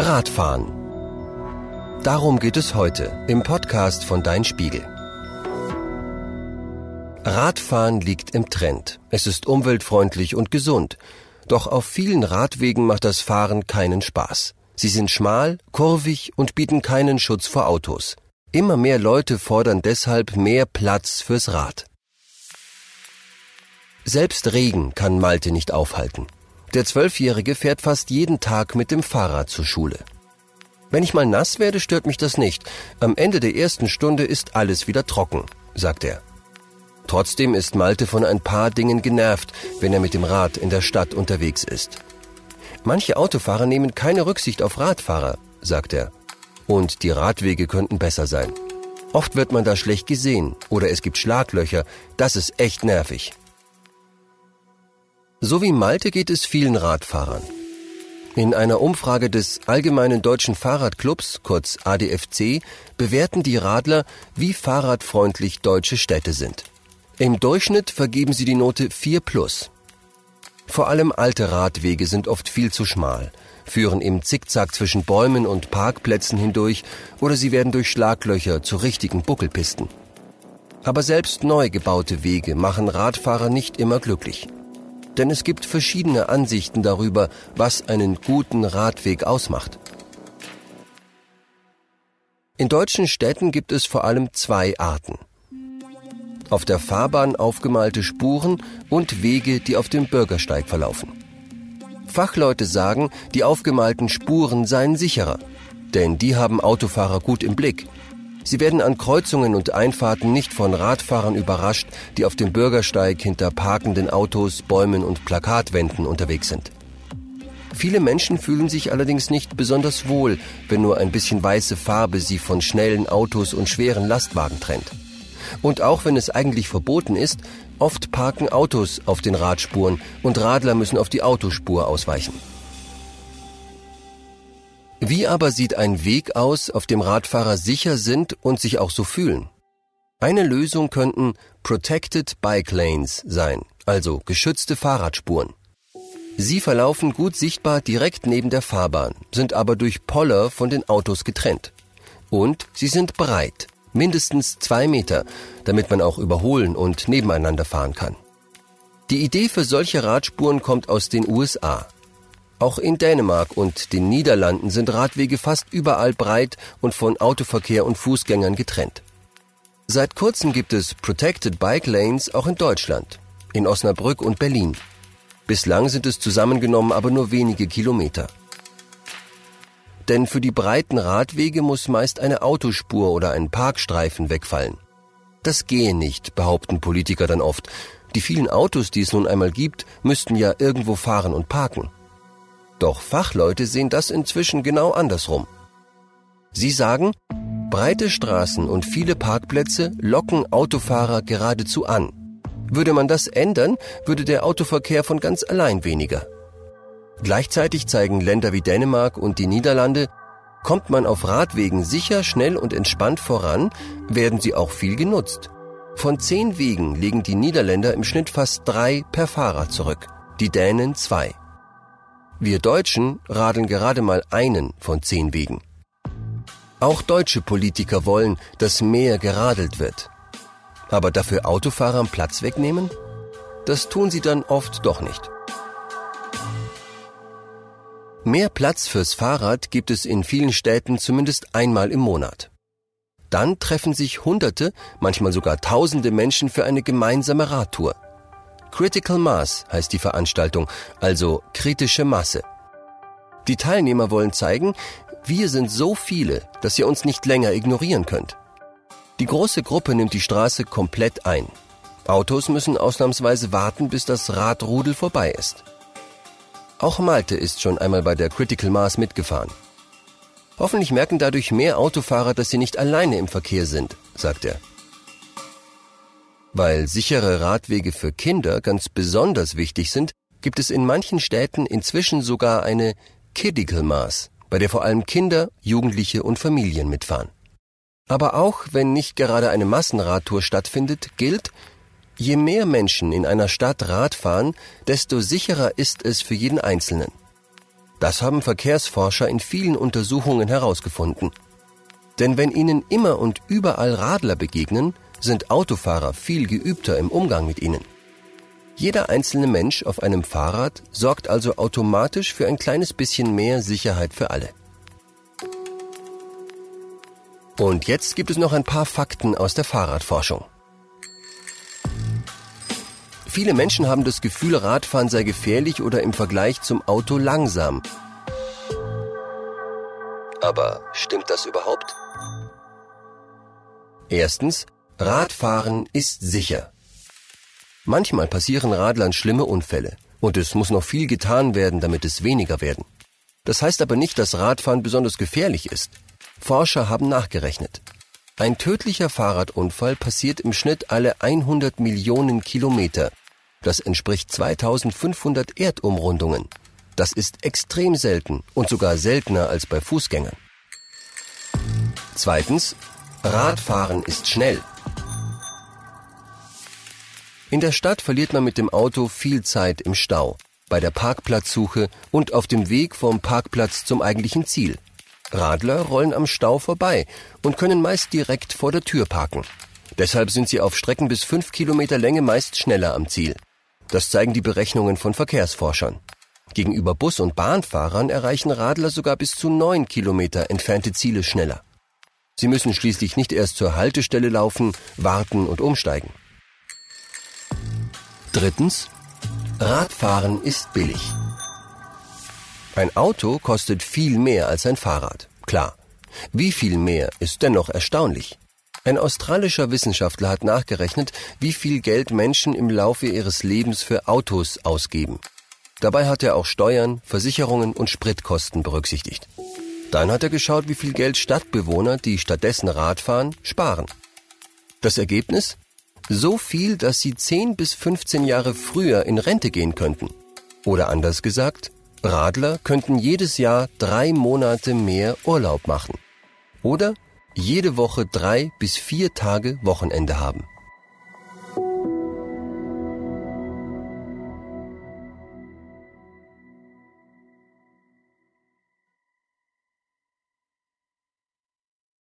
Radfahren. Darum geht es heute im Podcast von Dein Spiegel. Radfahren liegt im Trend. Es ist umweltfreundlich und gesund. Doch auf vielen Radwegen macht das Fahren keinen Spaß. Sie sind schmal, kurvig und bieten keinen Schutz vor Autos. Immer mehr Leute fordern deshalb mehr Platz fürs Rad. Selbst Regen kann Malte nicht aufhalten. Der Zwölfjährige fährt fast jeden Tag mit dem Fahrrad zur Schule. Wenn ich mal nass werde, stört mich das nicht. Am Ende der ersten Stunde ist alles wieder trocken, sagt er. Trotzdem ist Malte von ein paar Dingen genervt, wenn er mit dem Rad in der Stadt unterwegs ist. Manche Autofahrer nehmen keine Rücksicht auf Radfahrer, sagt er. Und die Radwege könnten besser sein. Oft wird man da schlecht gesehen oder es gibt Schlaglöcher. Das ist echt nervig. So wie Malte geht es vielen Radfahrern. In einer Umfrage des Allgemeinen Deutschen Fahrradclubs, kurz ADFC, bewerten die Radler, wie fahrradfreundlich deutsche Städte sind. Im Durchschnitt vergeben sie die Note 4 plus. Vor allem alte Radwege sind oft viel zu schmal, führen im Zickzack zwischen Bäumen und Parkplätzen hindurch oder sie werden durch Schlaglöcher zu richtigen Buckelpisten. Aber selbst neu gebaute Wege machen Radfahrer nicht immer glücklich denn es gibt verschiedene Ansichten darüber, was einen guten Radweg ausmacht. In deutschen Städten gibt es vor allem zwei Arten. Auf der Fahrbahn aufgemalte Spuren und Wege, die auf dem Bürgersteig verlaufen. Fachleute sagen, die aufgemalten Spuren seien sicherer, denn die haben Autofahrer gut im Blick Sie werden an Kreuzungen und Einfahrten nicht von Radfahrern überrascht, die auf dem Bürgersteig hinter parkenden Autos, Bäumen und Plakatwänden unterwegs sind. Viele Menschen fühlen sich allerdings nicht besonders wohl, wenn nur ein bisschen weiße Farbe sie von schnellen Autos und schweren Lastwagen trennt. Und auch wenn es eigentlich verboten ist, oft parken Autos auf den Radspuren und Radler müssen auf die Autospur ausweichen. Wie aber sieht ein Weg aus, auf dem Radfahrer sicher sind und sich auch so fühlen? Eine Lösung könnten Protected Bike Lanes sein, also geschützte Fahrradspuren. Sie verlaufen gut sichtbar direkt neben der Fahrbahn, sind aber durch Poller von den Autos getrennt. Und sie sind breit, mindestens zwei Meter, damit man auch überholen und nebeneinander fahren kann. Die Idee für solche Radspuren kommt aus den USA. Auch in Dänemark und den Niederlanden sind Radwege fast überall breit und von Autoverkehr und Fußgängern getrennt. Seit kurzem gibt es Protected Bike Lanes auch in Deutschland, in Osnabrück und Berlin. Bislang sind es zusammengenommen aber nur wenige Kilometer. Denn für die breiten Radwege muss meist eine Autospur oder ein Parkstreifen wegfallen. Das gehe nicht, behaupten Politiker dann oft. Die vielen Autos, die es nun einmal gibt, müssten ja irgendwo fahren und parken. Doch Fachleute sehen das inzwischen genau andersrum. Sie sagen, breite Straßen und viele Parkplätze locken Autofahrer geradezu an. Würde man das ändern, würde der Autoverkehr von ganz allein weniger. Gleichzeitig zeigen Länder wie Dänemark und die Niederlande, kommt man auf Radwegen sicher, schnell und entspannt voran, werden sie auch viel genutzt. Von zehn Wegen legen die Niederländer im Schnitt fast drei per Fahrer zurück, die Dänen zwei. Wir Deutschen radeln gerade mal einen von zehn Wegen. Auch deutsche Politiker wollen, dass mehr geradelt wird. Aber dafür Autofahrern Platz wegnehmen? Das tun sie dann oft doch nicht. Mehr Platz fürs Fahrrad gibt es in vielen Städten zumindest einmal im Monat. Dann treffen sich Hunderte, manchmal sogar Tausende Menschen für eine gemeinsame Radtour. Critical Mass heißt die Veranstaltung, also kritische Masse. Die Teilnehmer wollen zeigen, wir sind so viele, dass ihr uns nicht länger ignorieren könnt. Die große Gruppe nimmt die Straße komplett ein. Autos müssen ausnahmsweise warten, bis das Radrudel vorbei ist. Auch Malte ist schon einmal bei der Critical Mass mitgefahren. Hoffentlich merken dadurch mehr Autofahrer, dass sie nicht alleine im Verkehr sind, sagt er. Weil sichere Radwege für Kinder ganz besonders wichtig sind, gibt es in manchen Städten inzwischen sogar eine Kidical Maß, bei der vor allem Kinder, Jugendliche und Familien mitfahren. Aber auch wenn nicht gerade eine Massenradtour stattfindet, gilt, je mehr Menschen in einer Stadt Rad fahren, desto sicherer ist es für jeden Einzelnen. Das haben Verkehrsforscher in vielen Untersuchungen herausgefunden. Denn wenn ihnen immer und überall Radler begegnen, sind Autofahrer viel geübter im Umgang mit ihnen. Jeder einzelne Mensch auf einem Fahrrad sorgt also automatisch für ein kleines bisschen mehr Sicherheit für alle. Und jetzt gibt es noch ein paar Fakten aus der Fahrradforschung. Viele Menschen haben das Gefühl, Radfahren sei gefährlich oder im Vergleich zum Auto langsam. Aber stimmt das überhaupt? Erstens, Radfahren ist sicher. Manchmal passieren Radlern schlimme Unfälle und es muss noch viel getan werden, damit es weniger werden. Das heißt aber nicht, dass Radfahren besonders gefährlich ist. Forscher haben nachgerechnet. Ein tödlicher Fahrradunfall passiert im Schnitt alle 100 Millionen Kilometer. Das entspricht 2500 Erdumrundungen. Das ist extrem selten und sogar seltener als bei Fußgängern. Zweitens, Radfahren ist schnell. In der Stadt verliert man mit dem Auto viel Zeit im Stau, bei der Parkplatzsuche und auf dem Weg vom Parkplatz zum eigentlichen Ziel. Radler rollen am Stau vorbei und können meist direkt vor der Tür parken. Deshalb sind sie auf Strecken bis fünf Kilometer Länge meist schneller am Ziel. Das zeigen die Berechnungen von Verkehrsforschern. Gegenüber Bus- und Bahnfahrern erreichen Radler sogar bis zu neun Kilometer entfernte Ziele schneller. Sie müssen schließlich nicht erst zur Haltestelle laufen, warten und umsteigen. Drittens, Radfahren ist billig. Ein Auto kostet viel mehr als ein Fahrrad, klar. Wie viel mehr ist dennoch erstaunlich. Ein australischer Wissenschaftler hat nachgerechnet, wie viel Geld Menschen im Laufe ihres Lebens für Autos ausgeben. Dabei hat er auch Steuern, Versicherungen und Spritkosten berücksichtigt. Dann hat er geschaut, wie viel Geld Stadtbewohner, die stattdessen Rad fahren, sparen. Das Ergebnis? So viel, dass sie 10 bis 15 Jahre früher in Rente gehen könnten. Oder anders gesagt, Radler könnten jedes Jahr drei Monate mehr Urlaub machen. Oder jede Woche drei bis vier Tage Wochenende haben.